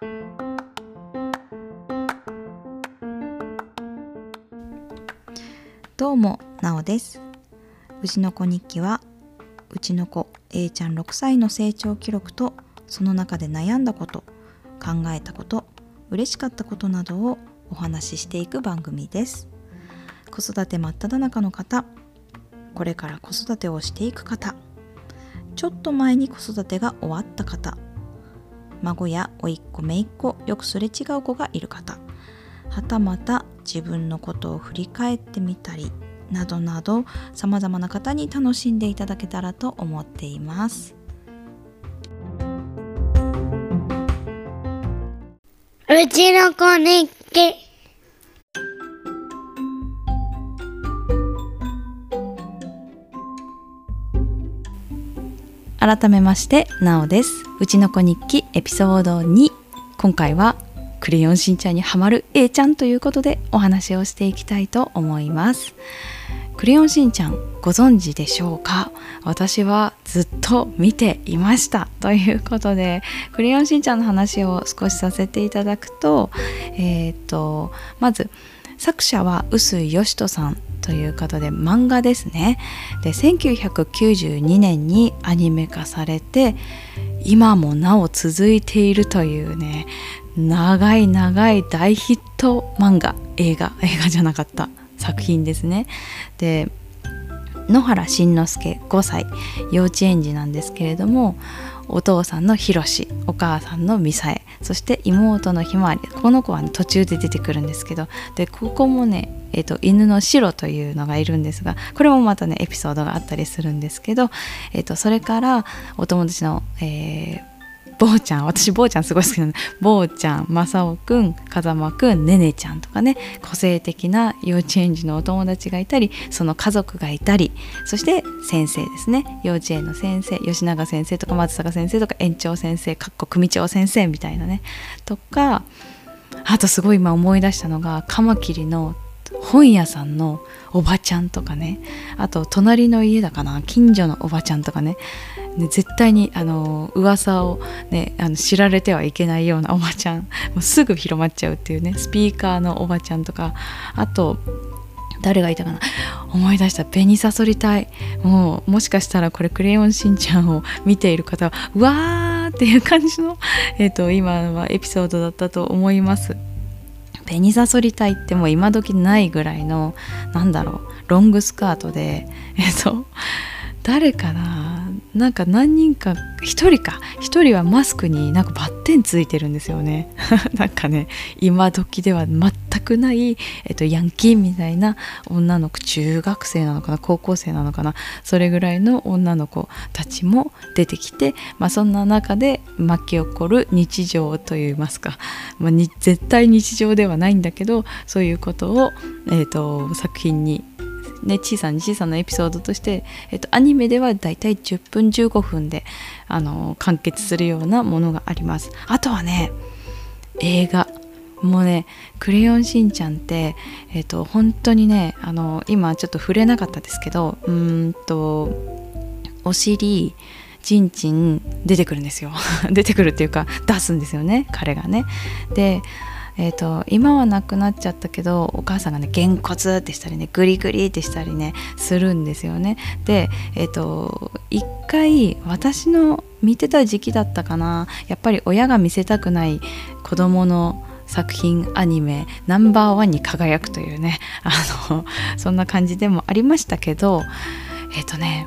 どうもなおです。うちの子日記はうちの子 A ちゃん6歳の成長記録とその中で悩んだこと考えたこと嬉しかったことなどをお話ししていく番組です。子育て真っ只中の方これから子育てをしていく方ちょっと前に子育てが終わった方孫や甥っ子姪っ子よくすれ違う子がいる方。はたまた自分のことを振り返ってみたりなどなどさまざまな方に楽しんでいただけたらと思っています。うちの子日記。改めましてなおですうちの子日記エピソード2今回はクレヨンしんちゃんにハマる A ちゃんということでお話をしていきたいと思います。クレヨンしんちゃんご存知でしょうか？私はずっと見ていましたということでクレヨンしんちゃんの話を少しさせていただくとえっ、ー、とまず作者は臼井義人さんという方で漫画ですね。で1992年にアニメ化されて今もなお続いているというね長い長い大ヒット漫画映画。映画じゃなかった。作品ですね。で野原しんのすけ5歳。幼稚園児なんですけれどもお父さんのひろしお母さんのみさえそして妹のひまわりこの子は、ね、途中で出てくるんですけどでここもね、えーと、犬の白というのがいるんですがこれもまたねエピソードがあったりするんですけど、えーと、それからお友達の、えー、坊ちゃん私坊ちゃんすごい好きなの坊ちゃん正雄くん風間くんねねちゃんとかね個性的な幼稚園児のお友達がいたりその家族がいたりそして先生ですね。幼稚園の先生吉永先生とか松坂先生とか園長先生かっこ組長先生みたいなね。とかあとすごい今思い出したのがカマキリの本屋さんのおばちゃんとかねあと隣の家だかな近所のおばちゃんとかね絶対にあの噂を、ね、あの知られてはいけないようなおばちゃんもうすぐ広まっちゃうっていうねスピーカーのおばちゃんとかあと誰がいたかな思い出した紅さそり隊もうもしかしたらこれ「クレヨンしんちゃん」を見ている方はうわーっていう感じの、えーと、今はエピソードだったと思います。紅さそり隊ってもう今時ないぐらいのなんだろうロングスカートでえっと誰かな？なんか何人か1人か。1人はマスクになんかバッテンついてるんですよね。なんかね今時では全くない、えっと、ヤンキーみたいな女の子中学生なのかな高校生なのかな。それぐらいの女の子たちも出てきて、まあ、そんな中で巻き起こる日常といいますか、まあ、絶対日常ではないんだけどそういうことを、えっと、作品にね、小さな小さなエピソードとして、えっと、アニメではだいたい10分15分であの完結するようなものがあります。あとはね映画。もうね「クレヨンしんちゃん」って、えっと、本当にねあの今ちょっと触れなかったですけどうんとお尻ちんちん出てくるんですよ。出てくるっていうか出すんですよね彼がね。でえーと、今はなくなっちゃったけどお母さんがねげんこつってしたりねグリグリってしたりねするんですよね。でえっ、ー、と一回私の見てた時期だったかな。やっぱり親が見せたくない子供の作品アニメナンバーワンに輝くというねあのそんな感じでもありましたけどえっ、ー、とね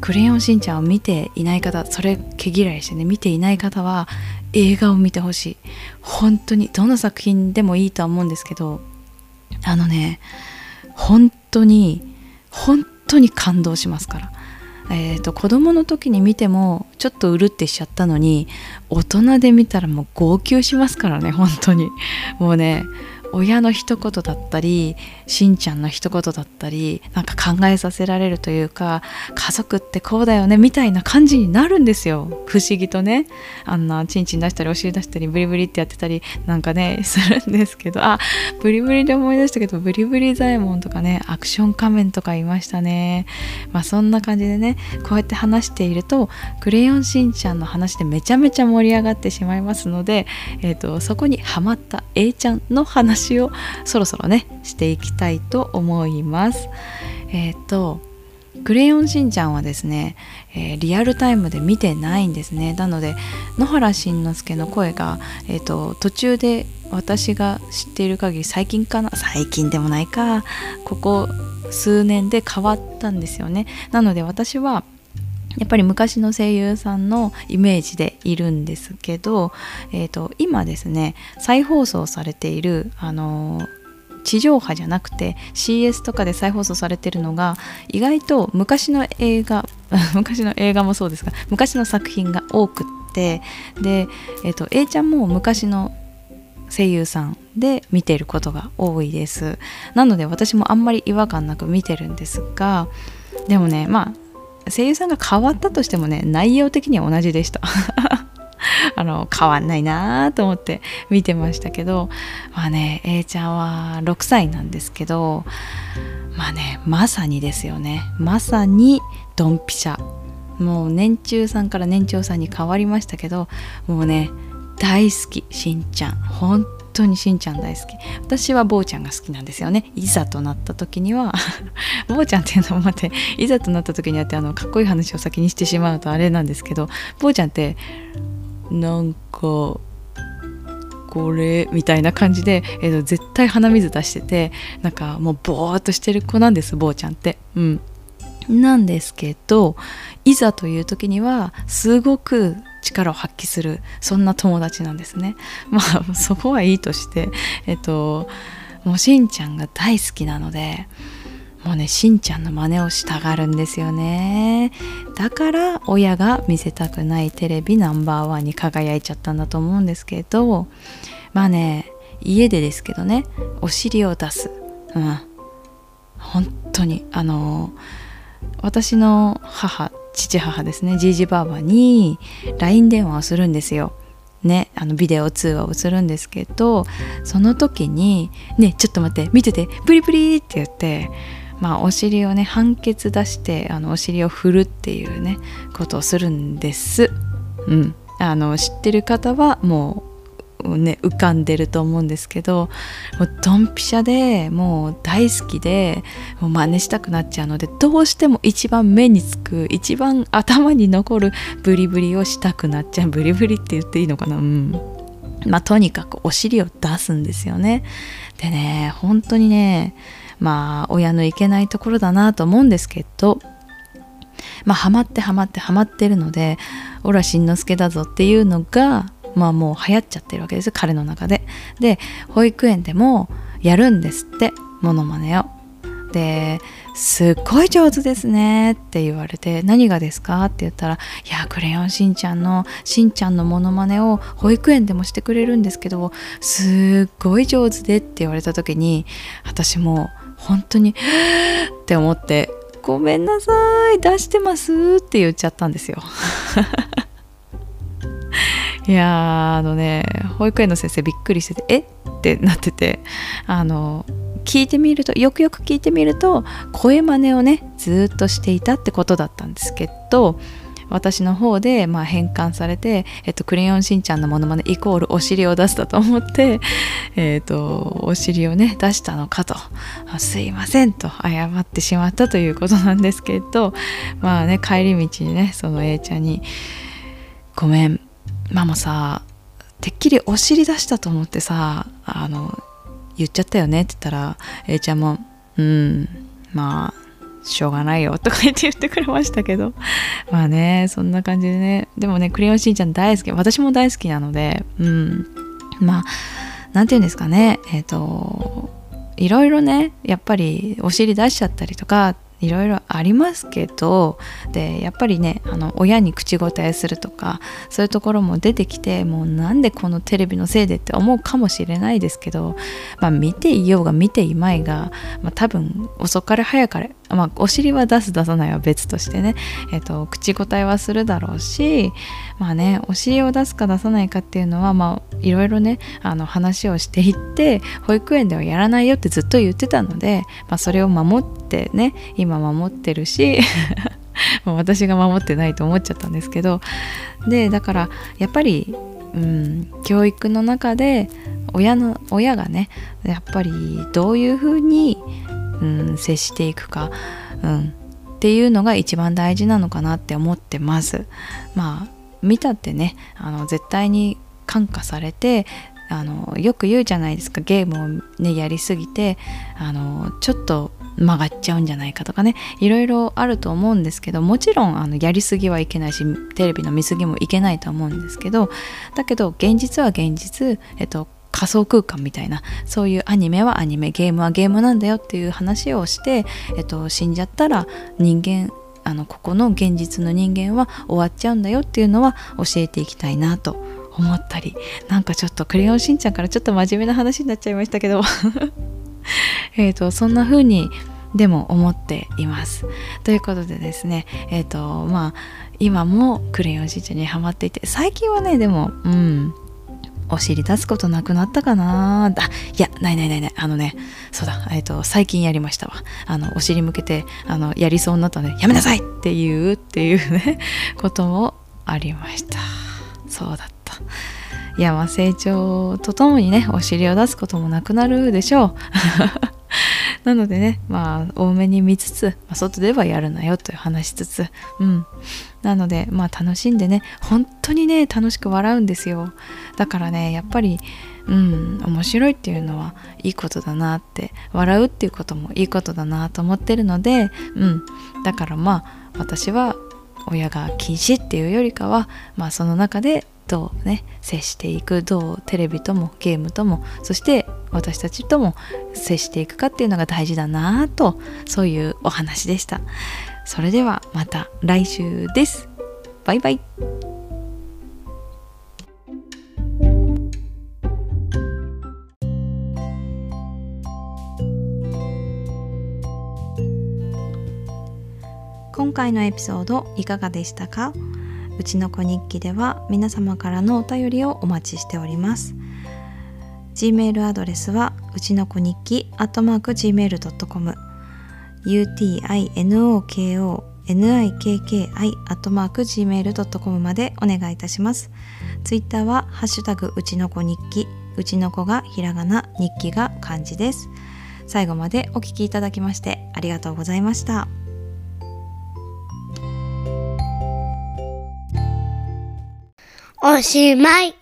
クレヨンしんちゃんを見ていない方それ毛嫌いしてね見ていない方は映画を見てほしい。本当にどの作品でもいいとは思うんですけどあのね本当に本当に感動しますから。えーと、子供の時に見てもちょっとうるってしちゃったのに大人で見たらもう号泣しますからね本当に。もうね親の一言だったりしんちゃんの一言だったりなんか考えさせられるというか家族ってこうだよねみたいな感じになるんですよ。不思議とね。あんなチンチン出したりお尻出したりブリブリってやってたりなんかねするんですけど。あブリブリで思い出したけどブリブリザエモンとかねアクション仮面とかいましたね。まあそんな感じでねこうやって話しているとクレヨンしんちゃんの話でめちゃめちゃ盛り上がってしまいますので、えーと、そこにハマった A ちゃんの話をそろそろねしていきたいと思います。えっ、ー、とクレヨンしんちゃんはですね、えー、リアルタイムで見てないんですね。なので野原しんのすけの声が、えーと、途中で私が知っている限り最近かな最近でもないかここ数年で変わったんですよね。なので私はやっぱり昔の声優さんのイメージでいるんですけど、えーと、今ですね再放送されているあの地上波じゃなくて CS とかで再放送されてるのが意外と昔の映画 昔の映画もそうですが昔の作品が多くってで、えーと、A ちゃんも昔の声優さんで見ていることが多いです。なので私もあんまり違和感なく見てるんですがでもねまあ声優さんが変わったとしてもね内容的には同じでした。あの変わんないなと思って見てましたけどまあね A ちゃんは6歳なんですけどまあねまさにですよね。まさにドンピシャ。もう年中さんから年長さんに変わりましたけどもうね大好きしんちゃん。本当にしんちゃん大好き。私は坊ちゃんが好きなんですよね。いざとなった時には 坊ちゃんっていうのも待っていざとなった時にあってあのかっこいい話を先にしてしまうとあれなんですけど坊ちゃんってなんかこれみたいな感じで、えー、絶対鼻水出しててなんかもうボーっとしてる子なんです坊ちゃんって。うん。なんですけどいざという時にはすごく力を発揮するそんな友達なんですね。まあそこはいいとしてえっともうしんちゃんが大好きなのでもうねしんちゃんの真似をしたがるんですよね。だから親が見せたくないテレビナンバーワンに輝いちゃったんだと思うんですけどまあね家でですけどねお尻を出す。うん。本当にあの私の母父母ですねじいじばあばに LINE 電話をするんですよ。ね、あのビデオ通話をするんですけどその時に「ねちょっと待って見ててプリプリ」って言って、まあ、お尻をね判決出してあのお尻を振るっていうねことをするんです。うん、あの知ってる方はもうね浮かんでると思うんですけどもうドンピシャでもう大好きでもう真似したくなっちゃうのでどうしても一番目につく一番頭に残るブリブリをしたくなっちゃう。ブリブリって言っていいのかな？うん。まあとにかくお尻を出すんですよね。でね本当にねまあ親のいけないところだなと思うんですけどまあハマってハマってハマってるので「オラしんのすけだぞ」っていうのがまあもう流行っちゃってるわけです彼の中で。で保育園でもやるんですってモノマネを。ですっごい上手ですねって言われて何がですかって言ったら「いやクレヨンしんちゃんのしんちゃんのモノマネを保育園でもしてくれるんですけどすっごい上手で」って言われた時に私も本当に って思って「ごめんなさい出してます」って言っちゃったんですよ。いやあのね保育園の先生びっくりしててえ？ってなっててあの聞いてみるとよくよく聞いてみると声真似をねずっとしていたってことだったんですけど私の方で、まあ、変換されて、えっと、クレヨンしんちゃんのものまねイコールお尻を出したと思って、えっと、お尻をね出したのかと。すいませんと謝ってしまったということなんですけどまあね帰り道にねその A ちゃんに「ごめんママさてっきりお尻出したと思ってさあの言っちゃったよねって言ったら A ちゃんも「うんまあしょうがないよ」とか言って言ってくれましたけど。まあねそんな感じでね。でもねクレヨンしんちゃん大好き。私も大好きなのでうん。まあ何て言うんですかね。えっ、ー、といろいろねやっぱりお尻出しちゃったりとかいろいろありますけどでやっぱりねあの親に口答えするとかそういうところも出てきてもうなんでこのテレビのせいでって思うかもしれないですけど、まあ、見ていようが見ていまいが、まあ、多分遅かれ早かれ、まあ、お尻は出す出さないは別としてね、えーと、口答えはするだろうしまあねお尻を出すか出さないかっていうのはまあいろいろねあの話をしていって保育園ではやらないよってずっと言ってたので、まあ、それを守ってね今守ってるし 私が守ってないと思っちゃったんですけどでだからやっぱり、うん、教育の中で親の親がねやっぱりどういうふうに、うん、接していくか、うん、っていうのが一番大事なのかなって思ってます。まあ見たってねあの絶対に感化されてあのよく言うじゃないですか。ゲームをねやりすぎてあのちょっと曲がっちゃうんじゃないかとかね。いろいろあると思うんですけどもちろんあのやりすぎはいけないしテレビの見過ぎもいけないと思うんですけどだけど現実は現実、えっと、仮想空間みたいなそういうアニメはアニメゲームはゲームなんだよっていう話をして、えっと、死んじゃったら人間あのここの現実の人間は終わっちゃうんだよっていうのは教えていきたいなと思ったりなんかちょっと「クレヨンしんちゃん」からちょっと真面目な話になっちゃいましたけど えとそんな風にでも思っています。ということでですねえっ、ー、とまあ今もクレヨンしんちゃんにハマっていて最近はねでもうんお尻出すことなくなったかな？あいやないないないない。あのねそうだ。えっ、ー、と最近やりましたわ。あのお尻向けてあのやりそうになったのでやめなさいって言うっていうね こともありました。そうだった。いやまあ成長とともにねお尻を出すこともなくなるでしょう。なのでねまあ多めに見つつ、まあ、外ではやるなよという話しつつうん。なのでまあ楽しんでね本当にね楽しく笑うんですよ。だからねやっぱりうん面白いっていうのはいいことだなって笑うっていうこともいいことだなと思ってるのでうん。だからまあ私は親が禁止っていうよりかはまあその中でどうね接していくどうテレビともゲームともそして私たちとも接していくかっていうのが大事だなとそういうお話でした。それではまた来週です。バイバイ。今回のエピソードいかがでしたか？うちの子日記では皆様からのお便りをお待ちしております Gmail アドレスはうちの子日記アットマーク Gmail.com utinoko nikki アットマーク gmail.com までお願いいたします。ツイッターはハッシュタグうちの子日記、うちの子がひらがな、日記が漢字です。最後までお聞きいただきましてありがとうございました。おしまい。